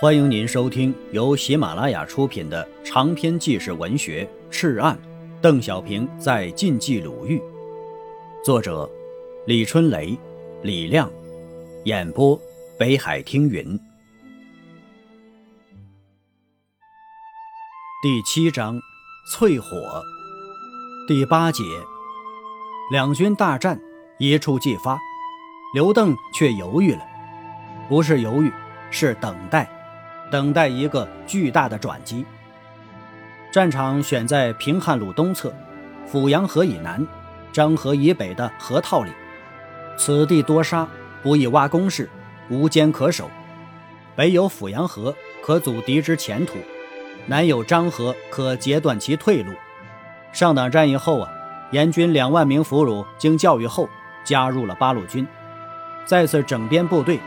欢迎您收听由喜马拉雅出品的长篇纪实文学《赤案》，邓小平在晋冀鲁豫，作者李春雷、李亮，演播北海听云。第七章，淬火。第八节，两军大战一触即发，刘邓却犹豫了，不是犹豫，是等待。等待一个巨大的转机。战场选在平汉路东侧，阜阳河以南，漳河以北的河套里。此地多沙，不易挖工事，无坚可守。北有阜阳河，可阻敌之前途；南有漳河，可截断其退路。上党战役后啊，阎军两万名俘虏经教育后，加入了八路军，再次整编部队，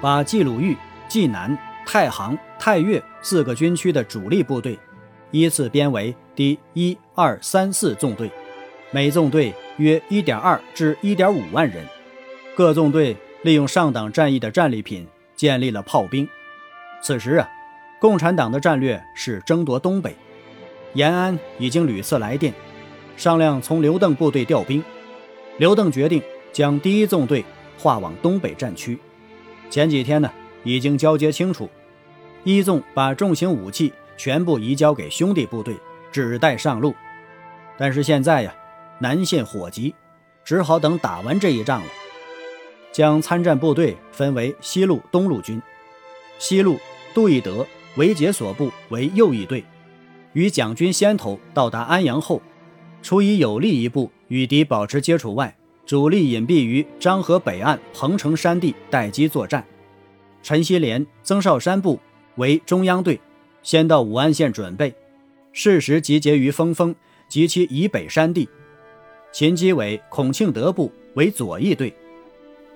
把冀鲁豫、冀南。太行、太岳四个军区的主力部队，依次编为第一、二、三、四纵队，每纵队约1.2至1.5万人。各纵队利用上党战役的战利品建立了炮兵。此时啊，共产党的战略是争夺东北。延安已经屡次来电，商量从刘邓部队调兵。刘邓决定将第一纵队划往东北战区。前几天呢？已经交接清楚，一纵把重型武器全部移交给兄弟部队，只待上路。但是现在呀，南线火急，只好等打完这一仗了。将参战部队分为西路、东路军。西路，杜义德、韦杰所部为右翼队，与蒋军先头到达安阳后，除以有利一部与敌保持接触外，主力隐蔽于漳河北岸彭城山地待机作战。陈锡联、曾绍山部为中央队，先到武安县准备，适时集结于峰峰及其以北山地。秦基伟、孔庆德部为左翼队，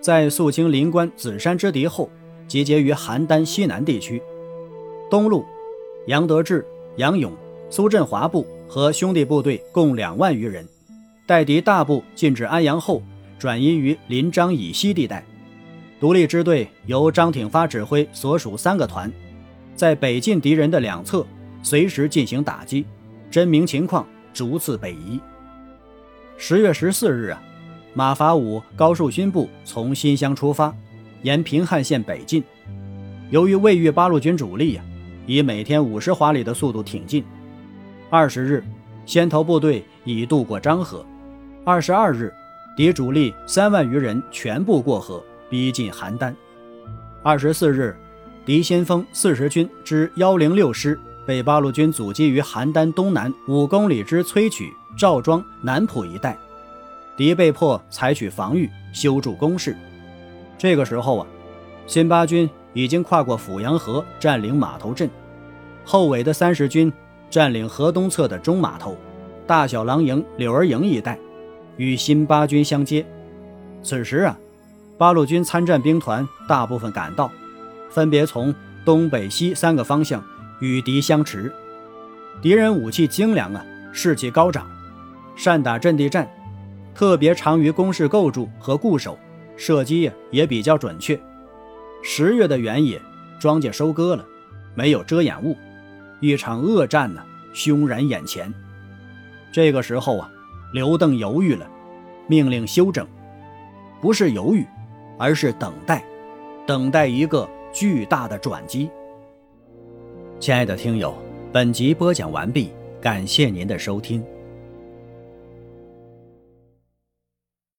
在肃清临关子山之敌后，集结于邯郸西南地区。东路，杨德志、杨勇、苏振华部和兄弟部队共两万余人，待敌大部进至安阳后，转移于临漳以西地带。独立支队由张挺发指挥，所属三个团，在北进敌人的两侧随时进行打击，真明情况，逐次北移。十月十四日啊，马法五、高树勋部从新乡出发，沿平汉线北进。由于未遇八路军主力呀，以每天五十华里的速度挺进。二十日，先头部队已渡过漳河。二十二日，敌主力三万余人全部过河。逼近邯郸。二十四日，敌先锋四十军之幺零六师被八路军阻击于邯郸东南五公里之崔曲、赵庄、南浦一带，敌被迫采取防御，修筑工事。这个时候啊，新八军已经跨过阜阳河，占领码头镇。后尾的三十军占领河东侧的中码头、大小狼营、柳儿营一带，与新八军相接。此时啊。八路军参战兵团大部分赶到，分别从东北西三个方向与敌相持。敌人武器精良啊，士气高涨，善打阵地战，特别长于工事构筑和固守，射击也比较准确。十月的原野，庄稼收割了，没有遮掩物，一场恶战呢，凶然眼前。这个时候啊，刘邓犹豫了，命令休整，不是犹豫。而是等待，等待一个巨大的转机。亲爱的听友，本集播讲完毕，感谢您的收听。